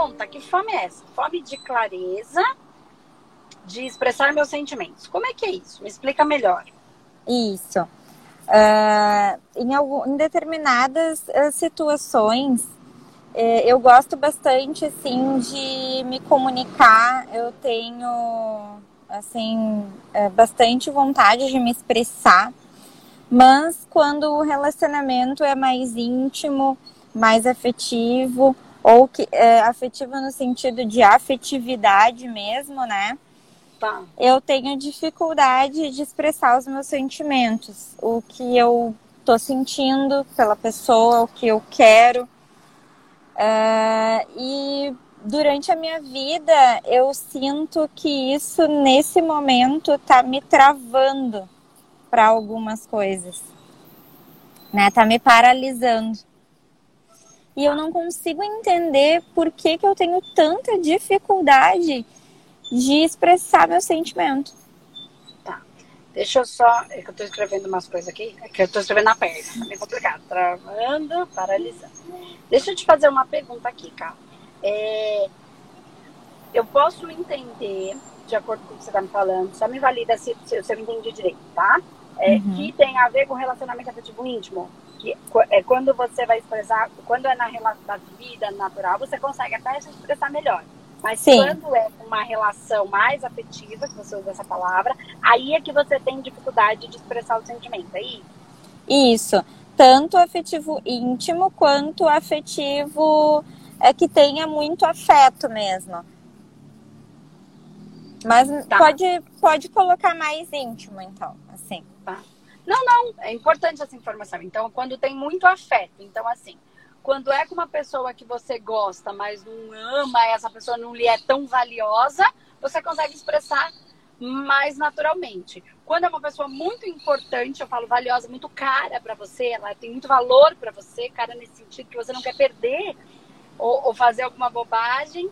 conta, que fome é essa? Fome de clareza, de expressar meus sentimentos. Como é que é isso? Me explica melhor. Isso. Uh, em, algum, em determinadas uh, situações, uh, eu gosto bastante, assim, de me comunicar. Eu tenho, assim, eh, bastante vontade de me expressar. Mas quando o relacionamento é mais íntimo, mais afetivo, ou que é, afetivo no sentido de afetividade mesmo, né? Tá. Eu tenho dificuldade de expressar os meus sentimentos, o que eu tô sentindo pela pessoa, o que eu quero. Uh, e durante a minha vida eu sinto que isso nesse momento tá me travando para algumas coisas, né? Tá me paralisando. E eu não consigo entender por que, que eu tenho tanta dificuldade de expressar meu sentimento. Tá. Deixa eu só. É que eu tô escrevendo umas coisas aqui. É que eu tô escrevendo na perna. Tá meio complicado. Travando, paralisando. Deixa eu te fazer uma pergunta aqui, cara. É, eu posso entender, de acordo com o que você tá me falando, só me valida se, se, se eu entendi direito, tá? é, uhum. que tem a ver com relacionamento afetivo íntimo. Que é quando você vai expressar, quando é na relação da vida natural, você consegue até se expressar melhor. Mas Sim. quando é uma relação mais afetiva, que você usa essa palavra, aí é que você tem dificuldade de expressar o sentimento, é isso? Isso. Tanto afetivo íntimo quanto afetivo é que tenha muito afeto mesmo. Mas tá. pode, pode colocar mais íntimo, então. Não, não, é importante essa informação. Então, quando tem muito afeto, então assim, quando é com uma pessoa que você gosta, mas não ama, essa pessoa não lhe é tão valiosa, você consegue expressar mais naturalmente. Quando é uma pessoa muito importante, eu falo valiosa, muito cara para você, ela tem muito valor para você, cara nesse sentido que você não quer perder ou, ou fazer alguma bobagem,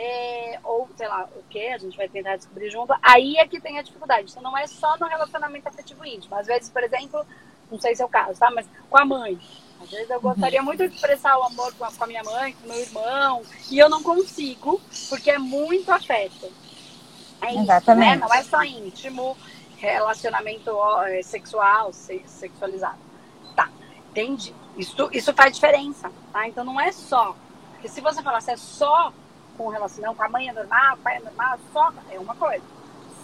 é, ou sei lá, o que, a gente vai tentar descobrir junto, aí é que tem a dificuldade. Então não é só no relacionamento afetivo íntimo. Às vezes, por exemplo, não sei se é o caso, tá? Mas com a mãe. Às vezes eu gostaria muito de expressar o amor com a, com a minha mãe, com o meu irmão, e eu não consigo, porque é muito afeto. É Exatamente. Isso, né? Não é só íntimo, relacionamento é, sexual, sexualizado. Tá, entendi. Isso, isso faz diferença, tá? Então não é só. Porque se você falasse é só com relação com a mãe é normal, o pai é normal, só é uma coisa.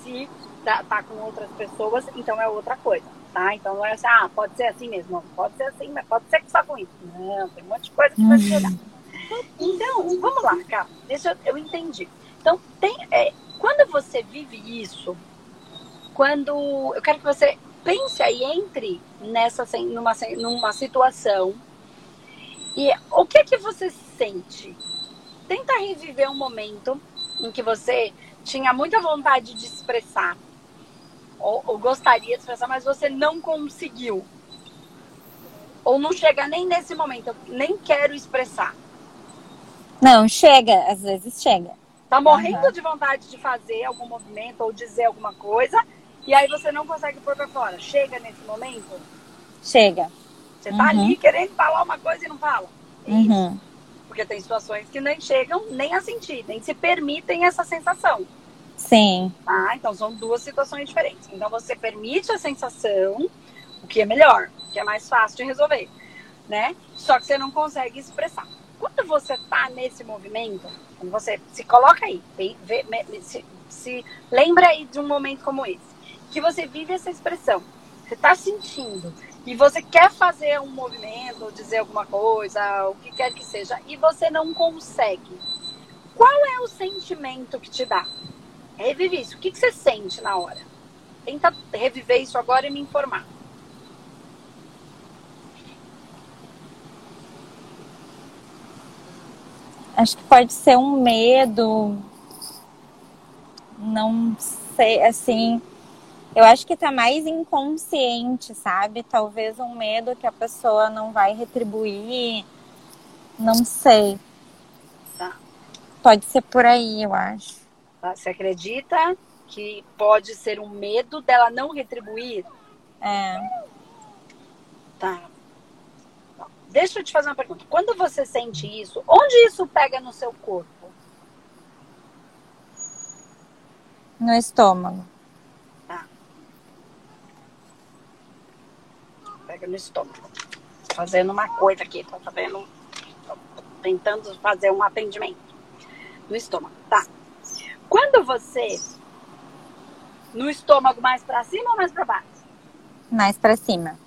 Se tá, tá, com outras pessoas, então é outra coisa, tá? Então não é assim, ah, pode ser assim mesmo, pode ser assim, mas pode ser que só com isso. Não, tem um monte de coisa que uhum. pode mudar. Então, vamos lá, cara, deixa eu, eu entendi. Então, tem, é, quando você vive isso, quando eu quero que você pense aí, entre nessa numa, numa situação e o que é que você sente tenta reviver um momento em que você tinha muita vontade de expressar, ou, ou, gostaria de expressar, mas você não conseguiu. Ou não chega nem nesse momento, eu nem quero expressar. Não, chega, às vezes chega. Tá morrendo uhum. de vontade de fazer algum movimento ou dizer alguma coisa, e aí você não consegue pôr pra fora. Chega nesse momento? Chega. Você tá uhum. ali querendo falar uma coisa e não fala. É uhum. Isso. Porque tem situações que nem chegam nem a sentir, nem se permitem essa sensação. Sim. Ah, então são duas situações diferentes. Então você permite a sensação, o que é melhor, o que é mais fácil de resolver, né? Só que você não consegue expressar. Quando você tá nesse movimento, você se coloca aí, vê, vê, se, se lembra aí de um momento como esse, que você vive essa expressão. Você tá sentindo, e você quer fazer um movimento, dizer alguma coisa, o que quer que seja, e você não consegue. Qual é o sentimento que te dá? Revive isso. O que, que você sente na hora? Tenta reviver isso agora e me informar. Acho que pode ser um medo, não sei, assim, eu acho que tá mais inconsciente, sabe? Talvez um medo que a pessoa não vai retribuir. Não sei. Tá. Pode ser por aí, eu acho. Tá, você acredita que pode ser um medo dela não retribuir? É. Tá. Deixa eu te fazer uma pergunta. Quando você sente isso, onde isso pega no seu corpo? No estômago. No estômago. Fazendo uma coisa aqui, tô fazendo. Tô tentando fazer um atendimento. No estômago, tá. Quando você. No estômago mais pra cima ou mais pra baixo? Mais pra cima.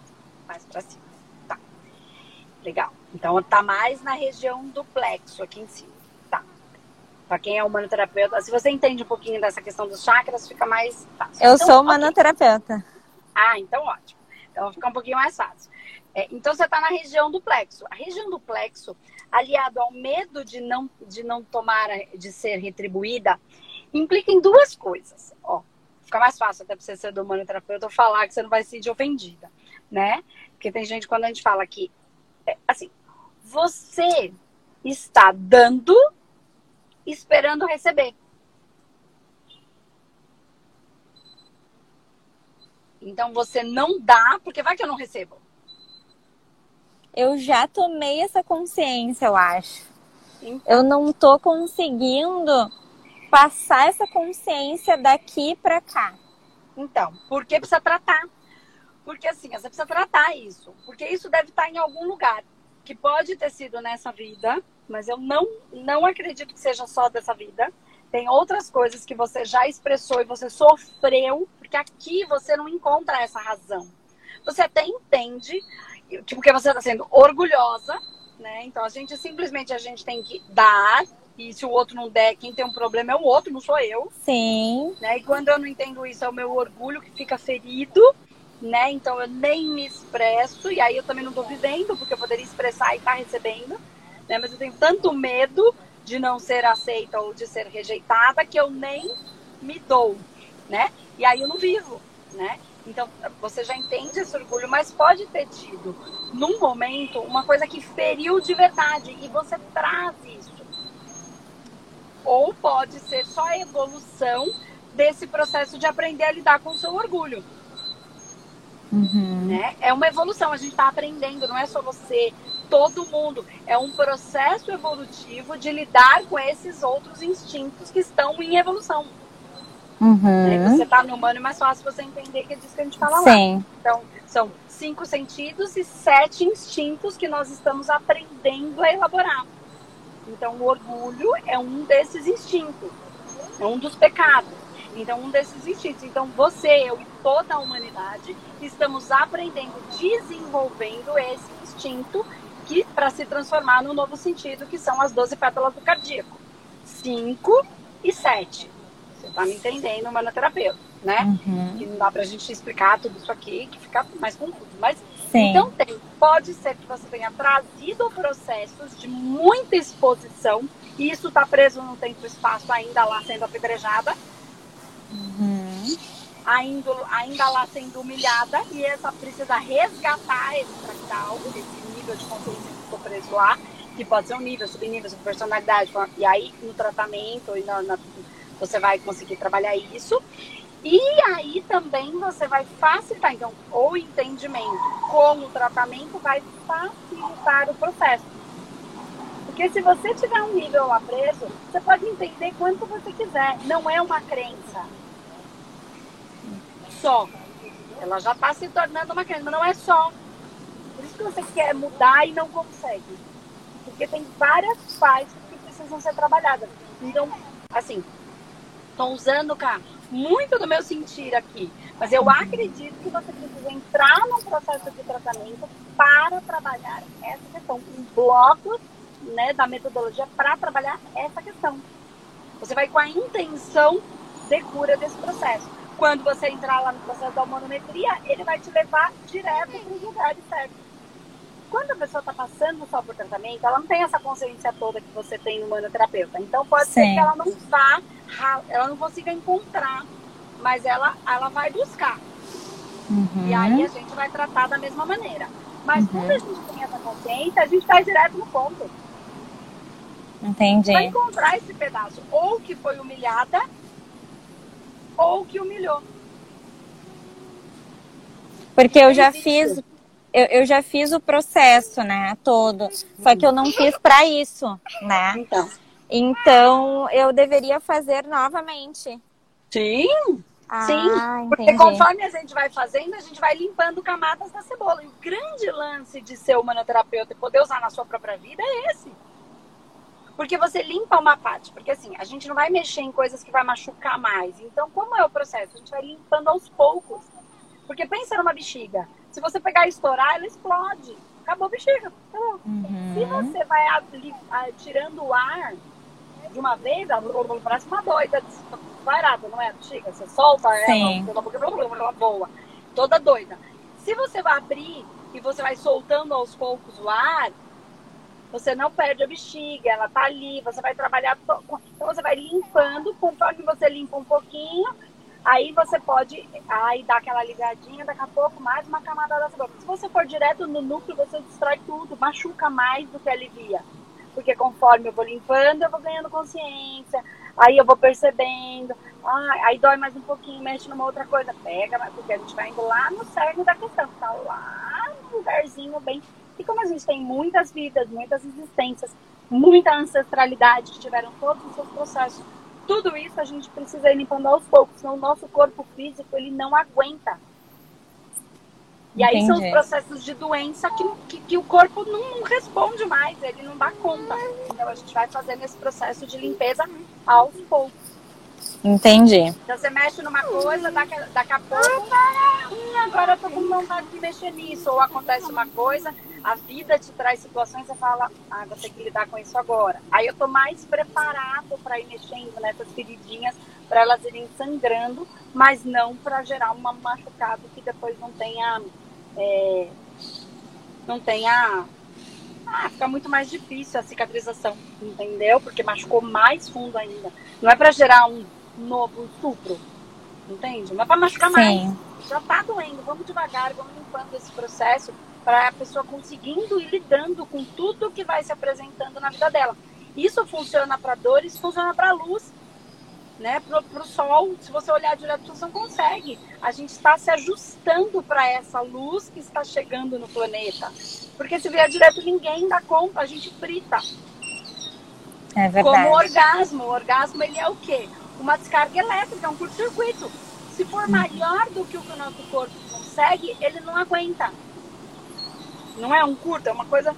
Mais pra cima. Tá. Legal. Então tá mais na região do plexo aqui em cima. Tá. Pra quem é humanoterapeuta, se você entende um pouquinho dessa questão dos chakras, fica mais fácil. Eu então, sou humanoterapeuta. Okay. Ah, então ótimo. Então fica um pouquinho mais fácil. É, então você está na região do plexo. A região do plexo, aliado ao medo de não, de não tomar, de ser retribuída, implica em duas coisas. Ó, fica mais fácil até para você ser do humanoterapeuta falar que você não vai se sentir ofendida, né? Porque tem gente quando a gente fala que, é, assim, você está dando esperando receber. Então você não dá, porque vai que eu não recebo. Eu já tomei essa consciência, eu acho. Então. Eu não tô conseguindo passar essa consciência daqui para cá. Então, porque precisa tratar. Porque assim, você precisa tratar isso. Porque isso deve estar em algum lugar. Que pode ter sido nessa vida, mas eu não, não acredito que seja só dessa vida. Tem outras coisas que você já expressou e você sofreu, porque aqui você não encontra essa razão. Você até entende, tipo, que você está sendo orgulhosa, né? Então a gente simplesmente a gente tem que dar e se o outro não der, quem tem um problema é o outro, não sou eu. Sim. Né? E quando eu não entendo isso, é o meu orgulho que fica ferido, né? Então eu nem me expresso, e aí eu também não estou vivendo, porque eu poderia expressar e estar tá recebendo, né? Mas eu tenho tanto medo de não ser aceita ou de ser rejeitada que eu nem me dou, né? E aí eu não vivo, né? Então você já entende esse orgulho, mas pode ter tido num momento uma coisa que feriu de verdade e você traz isso ou pode ser só a evolução desse processo de aprender a lidar com o seu orgulho. Uhum. Né? É uma evolução, a gente está aprendendo, não é só você, todo mundo. É um processo evolutivo de lidar com esses outros instintos que estão em evolução. Uhum. Né? Você está no humano, é mais fácil você entender que é disso que a gente fala Sim. lá. Então, são cinco sentidos e sete instintos que nós estamos aprendendo a elaborar. Então, o orgulho é um desses instintos, é um dos pecados. Então, um desses instintos. Então, você, eu e toda a humanidade estamos aprendendo, desenvolvendo esse instinto para se transformar no novo sentido, que são as 12 pétalas do cardíaco. 5 e 7. Você está me entendendo, manoterapeuta, né? Uhum. Que não dá para a gente explicar tudo isso aqui, que fica mais confuso. Mas Sim. Então tem, pode ser que você tenha trazido processos de muita exposição e isso está preso no tempo e espaço ainda lá sendo apedrejada, uhum. ainda, ainda lá sendo humilhada e essa precisa resgatar esse fractal, esse nível de consciência que ficou preso lá, que pode ser um nível, subnível, subpersonalidade, e aí no tratamento e na, na, você vai conseguir trabalhar isso. E aí também você vai facilitar, então, o entendimento com o tratamento vai facilitar o processo. Porque se você tiver um nível lá preso, você pode entender quanto você quiser. Não é uma crença. Só. Ela já está se tornando uma crença, mas não é só. Por isso que você quer mudar e não consegue. Porque tem várias partes que precisam ser trabalhadas. Então, assim, estou usando, cara, muito do meu sentir aqui. Mas eu acredito que você precisa entrar num processo de tratamento para trabalhar essa questão, um bloco né, da metodologia para trabalhar essa questão. Você vai com a intenção de cura desse processo. Quando você entrar lá no processo da monometria, ele vai te levar direto para os lugares certos. Quando a pessoa está passando só por tratamento, ela não tem essa consciência toda que você tem no manoterapeuta. Então pode Sim. ser que ela não vá ela não consiga encontrar, mas ela, ela vai buscar. Uhum. E aí a gente vai tratar da mesma maneira. Mas uhum. quando a gente tem essa consciência, a gente vai direto no ponto. Entendi. Vai encontrar esse pedaço, ou que foi humilhada, ou que humilhou. Porque eu já fiz, eu, eu já fiz o processo, né, todo. Só que eu não fiz para isso, né? Então. Então, eu deveria fazer novamente. Sim, Ah, Sim, porque entendi. conforme a gente vai fazendo, a gente vai limpando camadas da cebola. E o grande lance de ser humanoterapeuta e poder usar na sua própria vida é esse. Porque você limpa uma parte. Porque assim, a gente não vai mexer em coisas que vai machucar mais. Então, como é o processo? A gente vai limpando aos poucos. Porque pensa numa bexiga. Se você pegar e estourar, ela explode. Acabou a bexiga. Acabou. Se Uhum. você vai ali, ah, tirando o ar de uma vez, ela parece uma doida desvairada, não é? Bexiga, você solta Sim. ela boca, ela voa. Toda doida. Se você vai abrir e você vai soltando aos poucos o ar, você não perde a bexiga, ela tá ali, você vai trabalhar. Então você vai limpando, conforme você limpa um pouquinho, aí você pode aí dar aquela ligadinha, daqui a pouco mais uma camada da cebola. Se você for direto no núcleo, você destrói tudo, machuca mais do que alivia. Porque conforme eu vou limpando, eu vou ganhando consciência, aí eu vou percebendo, ah, aí dói mais um pouquinho, mexe numa outra coisa, pega, porque a gente vai indo lá no cerne da questão, tá lá no lugarzinho bem. E como a gente tem muitas vidas, muitas existências, muita ancestralidade, que tiveram todos os seus processos, tudo isso a gente precisa ir limpando aos poucos, senão o nosso corpo físico ele não aguenta. E aí são os Entendi. processos de doença que, que, que o corpo não responde mais, ele não dá conta. Então a gente vai fazendo esse processo de limpeza aos poucos. Entendi. Então você mexe numa coisa, daqui, a- daqui a pouco, hum, agora eu tô com vontade de mexer nisso. Ou acontece uma coisa, a vida te traz situações e fala, ah, vou ter que lidar com isso agora. Aí eu tô mais preparado para ir mexendo nessas feridinhas, para elas irem sangrando, mas não para gerar um machucado que depois não tenha. é, não tenha. Ah, fica muito mais difícil a cicatrização, entendeu? Porque machucou mais fundo ainda. Não é para gerar um novo estupro, entende? Não é para machucar mais. Sim. Já tá doendo, vamos devagar, vamos limpando esse processo para a pessoa conseguindo ir lidando com tudo que vai se apresentando na vida dela. Isso funciona para dores, funciona para luz, né? Pro, pro sol, se você olhar direto, você não consegue. A gente está se ajustando para essa luz que está chegando no planeta. Porque se vier direto, ninguém dá conta, a gente frita. É Como o verdade. orgasmo. O orgasmo ele é o quê? Uma descarga elétrica, um curto-circuito. Se for maior do que o que o nosso corpo consegue, ele não aguenta. Não é um curto, é uma coisa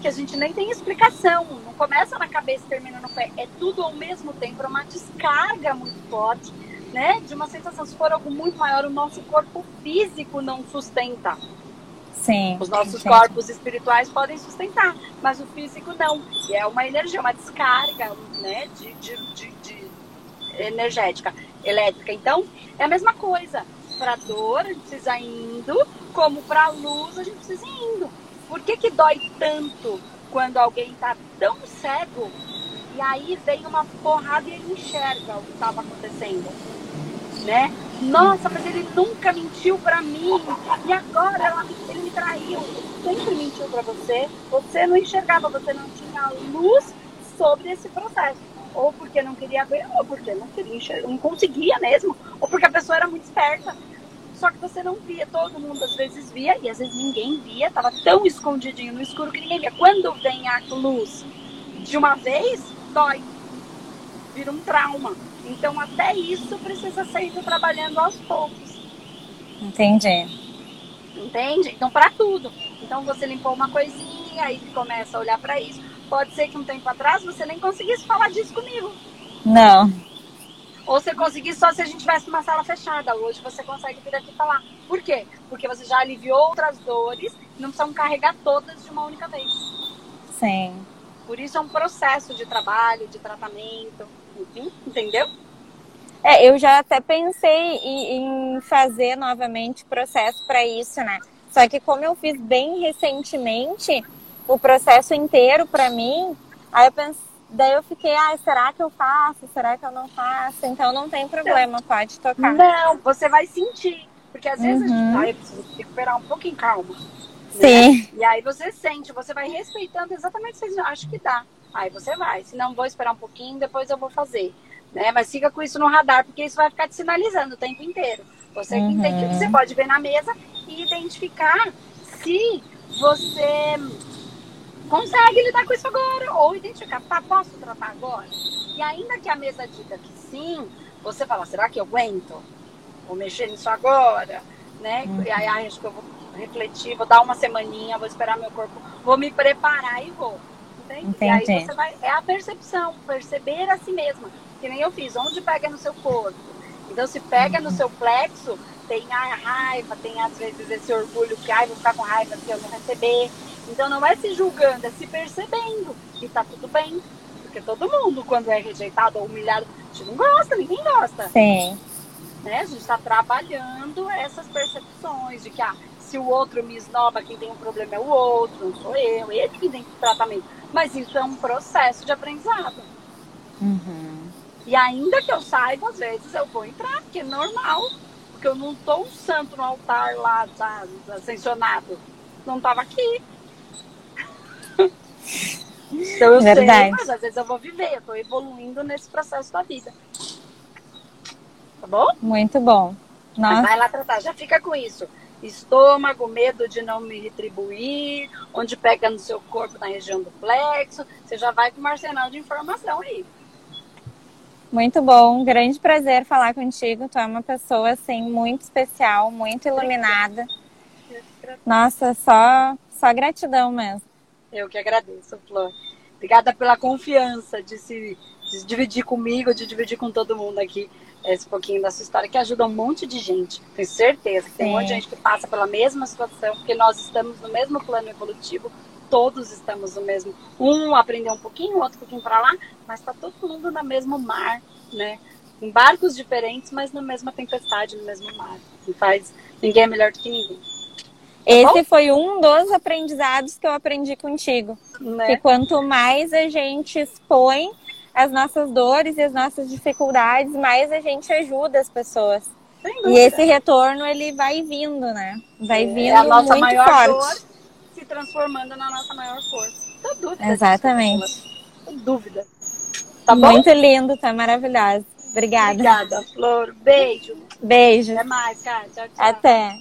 que a gente nem tem explicação. Não começa na cabeça e termina no pé. É tudo ao mesmo tempo, é uma descarga muito forte, né? De uma sensação. Se for algo muito maior, o nosso corpo físico não sustenta. Sim. Os nossos corpos espirituais podem sustentar, mas o físico não. E é uma energia, uma descarga né, de, de, de, de energética, elétrica. Então, é a mesma coisa. Para dor, a gente precisa indo, como para luz, a gente precisa indo. Por que, que dói tanto quando alguém está tão cego e aí vem uma porrada e ele enxerga o que estava acontecendo? Né? Nossa, mas ele nunca mentiu pra mim. E agora ela- ele me traiu. Sempre mentiu pra você. Você não enxergava, você não tinha luz sobre esse processo. Ou porque não queria ver, ou porque não queria enxergar, não conseguia mesmo. Ou porque a pessoa era muito esperta. Só que você não via, todo mundo às vezes via, e às vezes ninguém via, tava tão escondidinho no escuro que ninguém via. Quando vem a luz de uma vez, dói. Vira um trauma. Então até isso precisa ser ido trabalhando aos poucos. Entendi. Entende? Então, para tudo. Então, você limpou uma coisinha, aí começa a olhar para isso. Pode ser que um tempo atrás você nem conseguisse falar disso comigo. Não. Ou você conseguisse só se a gente tivesse uma sala fechada. Hoje você consegue vir aqui falar. Por quê? Porque você já aliviou outras dores, não precisam carregar todas de uma única vez. Sim. Por isso é um processo de trabalho, de tratamento, enfim, entendeu? É, eu já até pensei em, em fazer novamente processo para isso, né? Só que como eu fiz bem recentemente o processo inteiro para mim, aí eu pensei, daí eu fiquei, ah, será que eu faço? Será que eu não faço? Então não tem problema, pode tocar. Não, você vai sentir. Porque às vezes a gente Uhum. preciso recuperar um pouquinho calma. Sim. E aí você sente, você vai respeitando exatamente o que você acha que dá. Aí você vai. Se não, vou esperar um pouquinho, depois eu vou fazer. Né? Mas fica com isso no radar, porque isso vai ficar te sinalizando o tempo inteiro. Você que Uhum. entende o que você pode ver na mesa e identificar se você consegue lidar com isso agora. Ou identificar, tá, posso tratar agora? E ainda que a mesa diga que sim, você fala, será que eu aguento? Vou mexer nisso agora, né? Uhum. E aí acho que eu vou refletir, vou dar uma semaninha, vou esperar meu corpo, vou me preparar e vou. Entende? Entendi. E aí você vai, é a percepção, perceber a si mesma. Que nem eu fiz, onde pega no seu corpo. Então se pega uhum. no seu plexo, tem a raiva, tem às vezes esse orgulho que, ai, vou ficar com raiva se eu não receber. Então não é se julgando, é se percebendo. E tá tudo bem. Porque todo mundo, quando é rejeitado ou humilhado, a gente não gosta, ninguém gosta. Sim. Né? A gente está trabalhando essas percepções de que, ah, se o outro me esnoba, quem tem um problema é o outro, não sou eu, ele que tem tratamento. Mas isso é um processo de aprendizado. Uhum. E ainda que eu saiba, às vezes eu vou entrar, porque é normal. Porque eu não estou um santo no altar lá, tá, ascensionado. Não estava aqui. Então eu Verdade. sei, mas às vezes eu vou viver, eu estou evoluindo nesse processo da vida. Tá bom? Muito bom. Nossa. Vai lá tratar, já fica com isso estômago, medo de não me retribuir, onde pega no seu corpo na região do plexo. Você já vai com um arsenal de informação aí. Muito bom, um grande prazer falar contigo. Tu é uma pessoa assim muito especial, muito iluminada. Nossa, só só gratidão mesmo. Eu que agradeço, Flor. Obrigada pela confiança de se de dividir comigo, de dividir com todo mundo aqui esse pouquinho da sua história, que ajuda um monte de gente. Tenho certeza que Sim. tem um monte de gente que passa pela mesma situação, porque nós estamos no mesmo plano evolutivo, todos estamos no mesmo. Um aprendeu um pouquinho, o outro um pouquinho para lá, mas está todo mundo no mesmo mar, né? Em barcos diferentes, mas na mesma tempestade, no mesmo mar. Não faz, ninguém é melhor do que ninguém. Esse foi um dos aprendizados que eu aprendi contigo. Né? Que quanto mais a gente expõe as nossas dores e as nossas dificuldades, mais a gente ajuda as pessoas. E esse retorno ele vai vindo, né? Vai é, vindo é a nossa muito maior forte. Dor se transformando na nossa maior força. Tô dúvida. Exatamente. Tô dúvida. Tá muito lindo, tá maravilhoso. Obrigada. Obrigada, Flor. Beijo. Beijo. Até mais, cara. Tchau, tchau. Até.